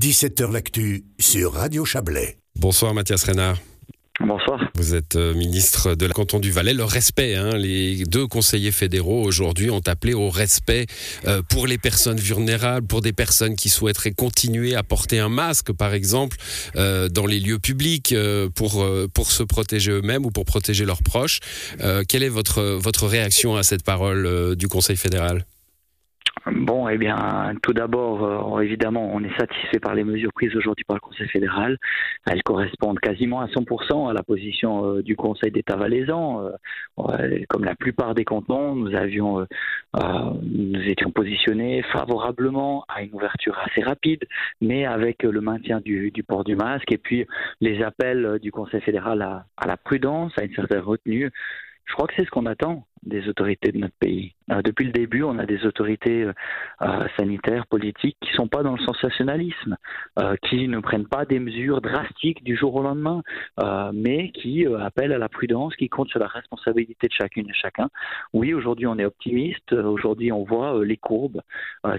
17h L'actu sur Radio Chablais. Bonsoir Mathias Renard. Bonsoir. Vous êtes euh, ministre de la canton du Valais. Le respect, hein, les deux conseillers fédéraux aujourd'hui ont appelé au respect euh, pour les personnes vulnérables, pour des personnes qui souhaiteraient continuer à porter un masque, par exemple, euh, dans les lieux publics, pour, pour se protéger eux-mêmes ou pour protéger leurs proches. quelle est votre, votre réaction à cette parole du Conseil fédéral? Bon, eh bien, tout d'abord, euh, évidemment, on est satisfait par les mesures prises aujourd'hui par le Conseil fédéral. Elles correspondent quasiment à 100% à la position euh, du Conseil d'État valaisan. Euh, comme la plupart des cantons, nous étions positionnés favorablement à une ouverture assez rapide, mais avec le maintien du, port du masque et puis les appels du Conseil fédéral à la prudence, à une certaine retenue. Je crois que c'est ce qu'on attend des autorités de notre pays. Euh, depuis le début, on a des autorités euh, euh, sanitaires, politiques qui ne sont pas dans le sensationnalisme, qui ne prennent pas des mesures drastiques du jour au lendemain, mais qui appellent à la prudence, qui comptent sur la responsabilité de chacune et chacun. Oui, aujourd'hui, on est optimiste. Aujourd'hui, on voit les courbes.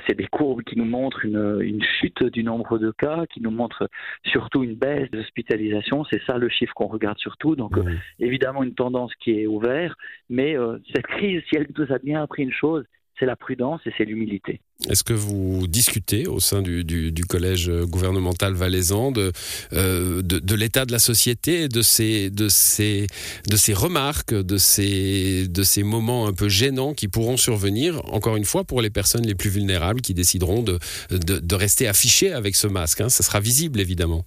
C'est des courbes qui nous montrent une, chute du nombre de cas, qui nous montrent surtout une baisse d'hospitalisation. C'est ça le chiffre qu'on regarde surtout. Donc, évidemment, une tendance qui est ouverte, mais cette crise, si elle nous a bien appris une chose, c'est la prudence et c'est l'humilité. Est-ce que vous discutez au sein du, collège gouvernemental valaisan de, euh, de, l'état de la société, de ces, de ces, remarques, de ces, moments un peu gênants qui pourront survenir, encore une fois, pour les personnes les plus vulnérables qui décideront de, de, rester affichées avec ce masque hein. Ça sera visible, évidemment.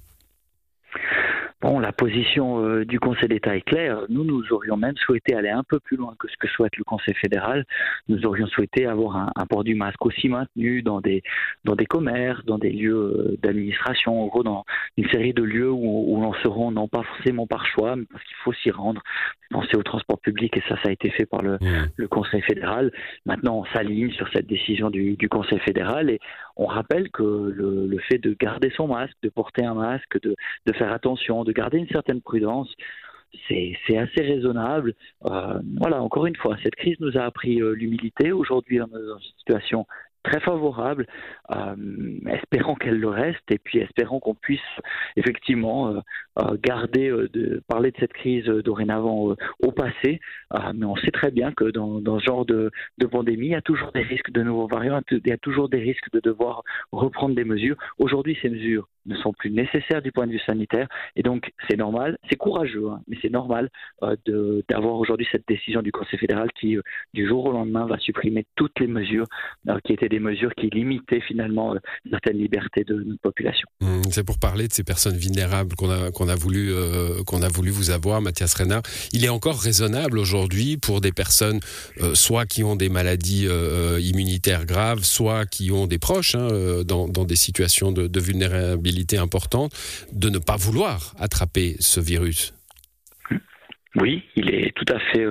Bon, la position euh, du Conseil d'État est claire. Nous, nous aurions même souhaité aller un peu plus loin que ce que souhaite le Conseil fédéral. Nous aurions souhaité avoir un, port du masque aussi maintenu dans des, dans des commerces, dans des lieux euh, d'administration, en gros, dans une série de lieux où, où l'on se rend non pas forcément par choix, mais parce qu'il faut s'y rendre. Penser au transport public, et ça, ça a été fait par le, le Conseil fédéral. Maintenant, on s'aligne sur cette décision du, du, Conseil fédéral et on rappelle que le, fait de garder son masque, de porter un masque, de, de faire attention, de garder une certaine prudence, c'est assez raisonnable. Euh, voilà, encore une fois, cette crise nous a appris euh, l'humilité. Aujourd'hui, on dans une situation très favorable. Euh, espérons qu'elle le reste et puis espérons qu'on puisse effectivement euh, euh, garder, de, parler de cette crise dorénavant au passé. mais on sait très bien que dans, dans ce genre de, de, pandémie, il y a toujours des risques de nouveaux variants, il y a toujours des risques de devoir reprendre des mesures. Aujourd'hui, ces mesures ne sont plus nécessaires du point de vue sanitaire et donc c'est normal, c'est courageux, hein, mais c'est normal d'avoir aujourd'hui cette décision du Conseil fédéral qui, du jour au lendemain, va supprimer toutes les mesures qui étaient des mesures qui limitaient finalement euh, certaines libertés de notre population. Mmh, c'est pour parler de ces personnes vulnérables qu'on a, voulu, euh, qu'on a voulu vous avoir, Mathias Renard. Il est encore raisonnable aujourd'hui pour des personnes euh, soit qui ont des maladies immunitaires graves, soit qui ont des proches hein, dans, des situations de vulnérabilité importante, de ne pas vouloir attraper ce virus. Oui, il est tout à fait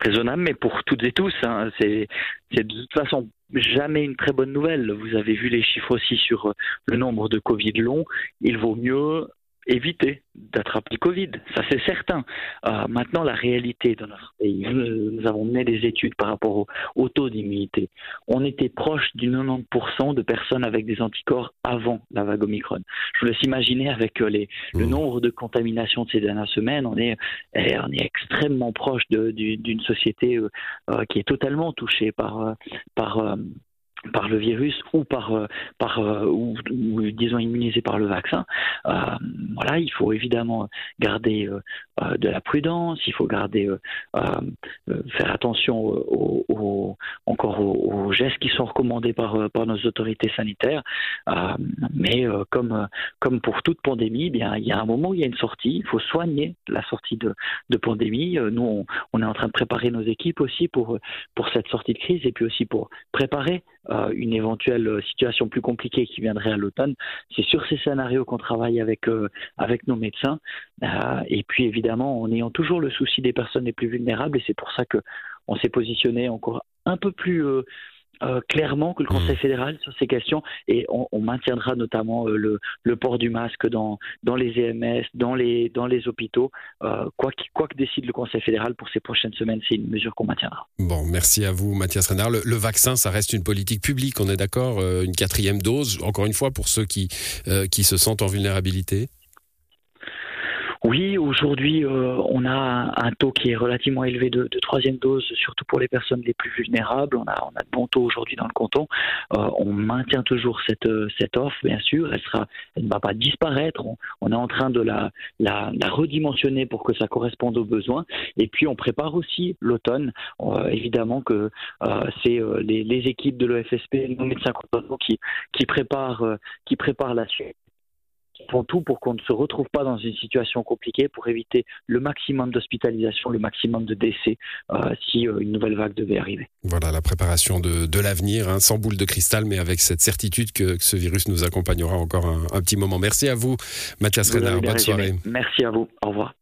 raisonnable, mais pour toutes et tous, hein, c'est de toute façon jamais une très bonne nouvelle. Vous avez vu les chiffres aussi sur euh, le nombre de Covid longs. Il vaut mieux éviter d'attraper le Covid, ça c'est certain. Euh, maintenant, la réalité dans notre pays, nous, avons mené des études par rapport au, taux d'immunité. On était proche du 90% de personnes avec des anticorps avant la vague Omicron. Je vous laisse imaginer avec euh, le mmh. nombre de contaminations de ces dernières semaines, on est, eh, on est extrêmement proche d'une société euh, qui est totalement touchée par, par par le virus ou par, euh, par euh, ou, disons immunisé par le vaccin. Euh, voilà, il faut évidemment garder de la prudence, il faut garder faire attention aux, encore aux, gestes qui sont recommandés par, par nos autorités sanitaires. mais comme comme pour toute pandémie, eh bien il y a un moment où il y a une sortie. Il faut soigner la sortie de, de pandémie. Nous, on, on, est en train de préparer nos équipes aussi pour pour cette sortie de crise et puis aussi pour préparer une éventuelle situation plus compliquée qui viendrait à l'automne. C'est sur ces scénarios qu'on travaille avec, euh, avec nos médecins. Euh, et puis évidemment, en ayant toujours le souci des personnes les plus vulnérables, et c'est pour ça qu'on s'est positionné encore un peu plus... Euh, clairement que le Conseil mmh. fédéral sur ces questions et on, maintiendra notamment euh, le, le, port du masque dans, dans les EMS, dans les, dans les hôpitaux. Euh, quoi, quoi, que décide le Conseil fédéral pour ces prochaines semaines, c'est une mesure qu'on maintiendra. Bon, merci à vous, Mathias Renard. Le, le, vaccin, ça reste une politique publique, on est d'accord Une quatrième dose, encore une fois, pour ceux qui, qui se sentent en vulnérabilité? Oui, aujourd'hui, euh, on a un taux qui est relativement élevé de, troisième dose, surtout pour les personnes les plus vulnérables. On a, on a de bons taux aujourd'hui dans le canton. Euh, on maintient toujours cette, cette offre, bien sûr. Elle, sera, elle ne va pas disparaître. On, est en train de la, la, redimensionner pour que ça corresponde aux besoins. Et puis, on prépare aussi l'automne. Euh, évidemment que c'est les, les, équipes de l'EFSP, nos médecins qui, qui, préparent, qui préparent la suite font tout pour qu'on ne se retrouve pas dans une situation compliquée, pour éviter le maximum d'hospitalisation, le maximum de décès euh, si euh, une nouvelle vague devait arriver. Voilà la préparation de, de l'avenir, hein, sans boule de cristal, mais avec cette certitude que, ce virus nous accompagnera encore un, petit moment. Merci à vous, Mathias Renard. Bonne soirée. Merci à vous. Au revoir.